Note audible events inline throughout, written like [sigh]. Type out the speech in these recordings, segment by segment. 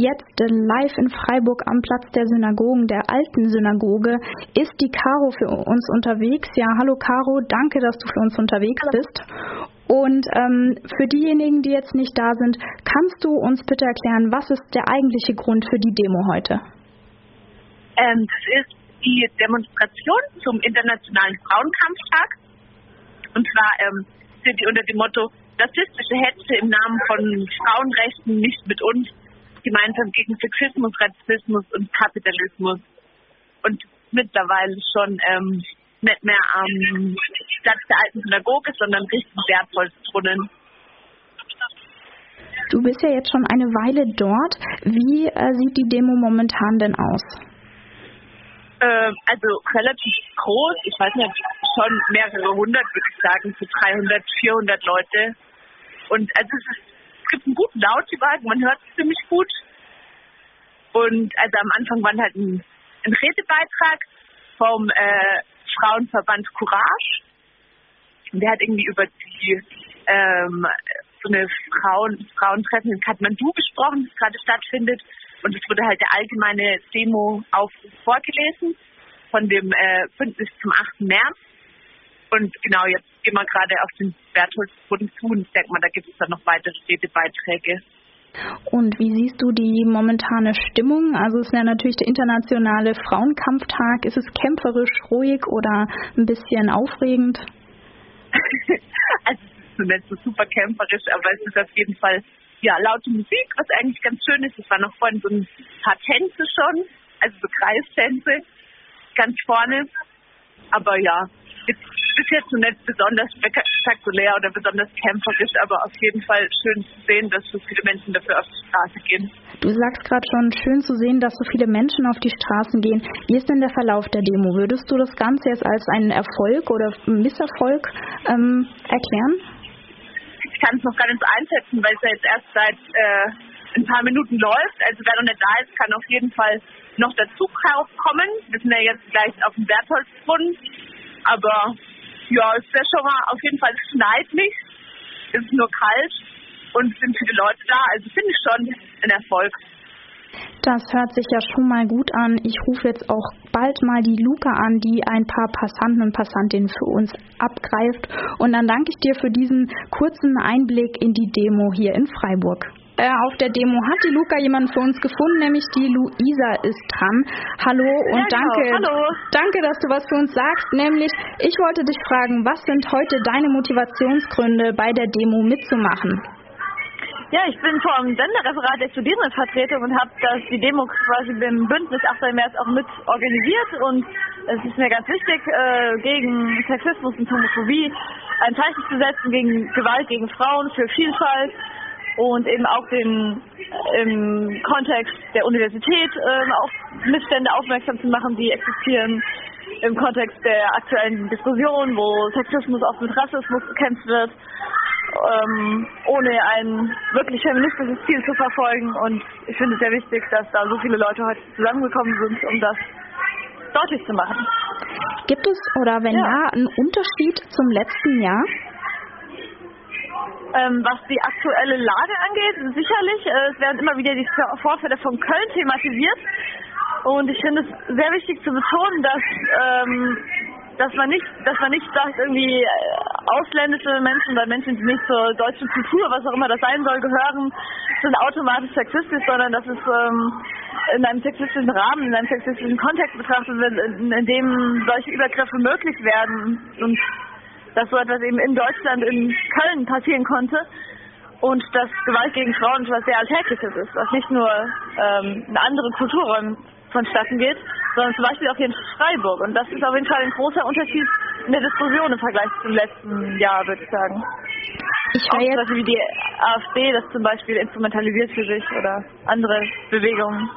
Jetzt live in Freiburg am Platz der Synagogen, der alten Synagoge, ist die Caro für uns unterwegs. Ja, hallo Caro, danke, dass du für uns unterwegs bist. Und ähm, für diejenigen, die jetzt nicht da sind, kannst du uns bitte erklären, was ist der eigentliche Grund für die Demo heute? Ähm, das ist die Demonstration zum Internationalen Frauenkampftag. Und zwar ähm, sind die unter dem Motto Rassistische Hetze im Namen von Frauenrechten nicht mit uns gemeinsam gegen Sexismus, Rassismus und Kapitalismus. Und mittlerweile schon ähm, nicht mehr am Platz der alten Synagoge, sondern Richtung Bertholdsbrunnen. Du bist ja jetzt schon eine Weile dort. Wie äh, sieht die Demo momentan denn aus? Äh, also relativ groß. Ich weiß nicht, schon mehrere hundert, würde ich sagen, so 300, 400 Leute. Und also es ist es gibt einen guten Lautstärke, man hört es ziemlich gut. Und also am Anfang war halt ein, ein Redebeitrag vom äh, Frauenverband Courage. Und der hat irgendwie über die ähm, so eine Frauen, Frauentreffen in Kathmandu gesprochen, das gerade stattfindet. Und es wurde halt der allgemeine Demo-Aufruf vorgelesen von dem äh, Bündnis zum 8. März. Und genau, jetzt gehen wir gerade auf den Bertholdsbrunnen zu und ich denke mal, da gibt es dann noch weitere Redebeiträge. Und wie siehst du die momentane Stimmung? Also es ist ja natürlich der internationale Frauenkampftag. Ist es kämpferisch, ruhig oder ein bisschen aufregend? [laughs] also es ist nicht so super kämpferisch, aber es ist auf jeden Fall ja laute Musik, was eigentlich ganz schön ist. Es waren noch vorhin so ein paar Tänze schon, also so Kreistänze ganz vorne. Aber ja, ist jetzt nicht besonders spektakulär oder besonders kämpferisch, aber auf jeden Fall schön zu sehen, dass so viele Menschen dafür auf die Straße gehen. Du sagst gerade schon, schön zu sehen, dass so viele Menschen auf die Straßen gehen. Wie ist denn der Verlauf der Demo? Würdest du das Ganze jetzt als einen Erfolg oder Misserfolg ähm, erklären? Ich kann es noch gar nicht einschätzen, weil es ja jetzt erst seit äh, ein paar Minuten läuft. Also wer noch nicht da ist, kann auf jeden Fall noch dazu kommen. Wir sind ja jetzt gleich auf dem Bertholdsbrunnen. Aber ja, es ist schon mal auf jeden Fall, schneit nicht, ist nur kalt und sind viele Leute da. Also finde ich schon ein Erfolg. Das hört sich ja schon mal gut an. Ich rufe jetzt auch bald mal die Luca an, die ein paar Passanten und Passantinnen für uns abgreift. Und dann danke ich dir für diesen kurzen Einblick in die Demo hier in Freiburg äh, auf der Demo hat die Luca jemanden für uns gefunden, nämlich die Luisa ist dran. Hallo und ja, danke. Genau. Hallo. Danke, dass du was für uns sagst. Nämlich, ich wollte dich fragen, was sind heute deine Motivationsgründe, bei der Demo mitzumachen? Ja, ich bin vom Senderreferat der Studierendenvertretung und habe das die Demo quasi beim Bündnis 8. März auch mit organisiert und es ist mir ganz wichtig, äh, gegen Sexismus und Homophobie ein Zeichen zu setzen, gegen Gewalt gegen Frauen, für Vielfalt und eben auch den im Kontext der Universität ähm, auf Missstände aufmerksam zu machen, die existieren im Kontext der aktuellen Diskussion, wo Sexismus oft mit Rassismus bekämpft wird, ähm, ohne ein wirklich feministisches Ziel zu verfolgen. Und ich finde es sehr wichtig, dass da so viele Leute heute zusammengekommen sind, um das deutlich zu machen. Gibt es oder wenn ja, ja einen Unterschied zum letzten Jahr? Ähm, was die aktuelle Lage angeht, sicherlich. Äh, es werden immer wieder die Vorfälle von Köln thematisiert. Und ich finde es sehr wichtig zu betonen, dass, ähm, dass man nicht, dass man nicht sagt, irgendwie äh, ausländische Menschen oder Menschen, die nicht zur deutschen Kultur, was auch immer das sein soll, gehören, sind automatisch sexistisch, sondern dass es ähm, in einem sexistischen Rahmen, in einem sexistischen Kontext betrachtet wird, in, in dem solche Übergriffe möglich werden. Und dass so etwas eben in Deutschland, in Köln passieren konnte und dass Gewalt gegen Frauen etwas sehr Alltägliches ist, was nicht nur ähm, in anderen Kulturräumen vonstatten geht, sondern zum Beispiel auch hier in Freiburg. Und das ist auf jeden Fall ein großer Unterschied in der Diskussion im Vergleich zum letzten Jahr, würde ich sagen. Ich auch zum Beispiel wie die AfD das zum Beispiel instrumentalisiert für sich oder andere Bewegungen.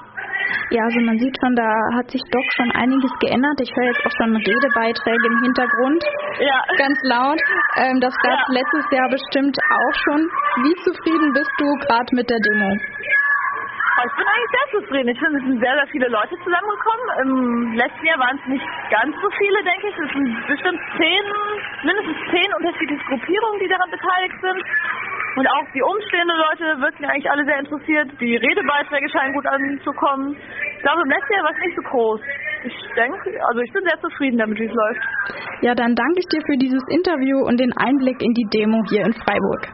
Ja, also man sieht schon, da hat sich doch schon einiges geändert. Ich höre jetzt auch schon Redebeiträge im Hintergrund. Ja. Ganz laut. Ähm, das gab es ja. letztes Jahr bestimmt auch schon. Wie zufrieden bist du gerade mit der Demo? Oh, ich bin eigentlich sehr zufrieden. Ich finde, es sind sehr, sehr viele Leute zusammengekommen. Im letzten Jahr waren es nicht ganz so viele, denke ich. Es sind bestimmt zehn, mindestens zehn unterschiedliche Gruppierungen, die daran beteiligt sind. Und auch die umstehenden Leute wirken eigentlich alle sehr interessiert. Die Redebeiträge scheinen gut anzukommen. Ich glaube, im letzten Jahr war es nicht so groß. Ich denke, also ich bin sehr zufrieden damit, wie es läuft. Ja, dann danke ich dir für dieses Interview und den Einblick in die Demo hier in Freiburg.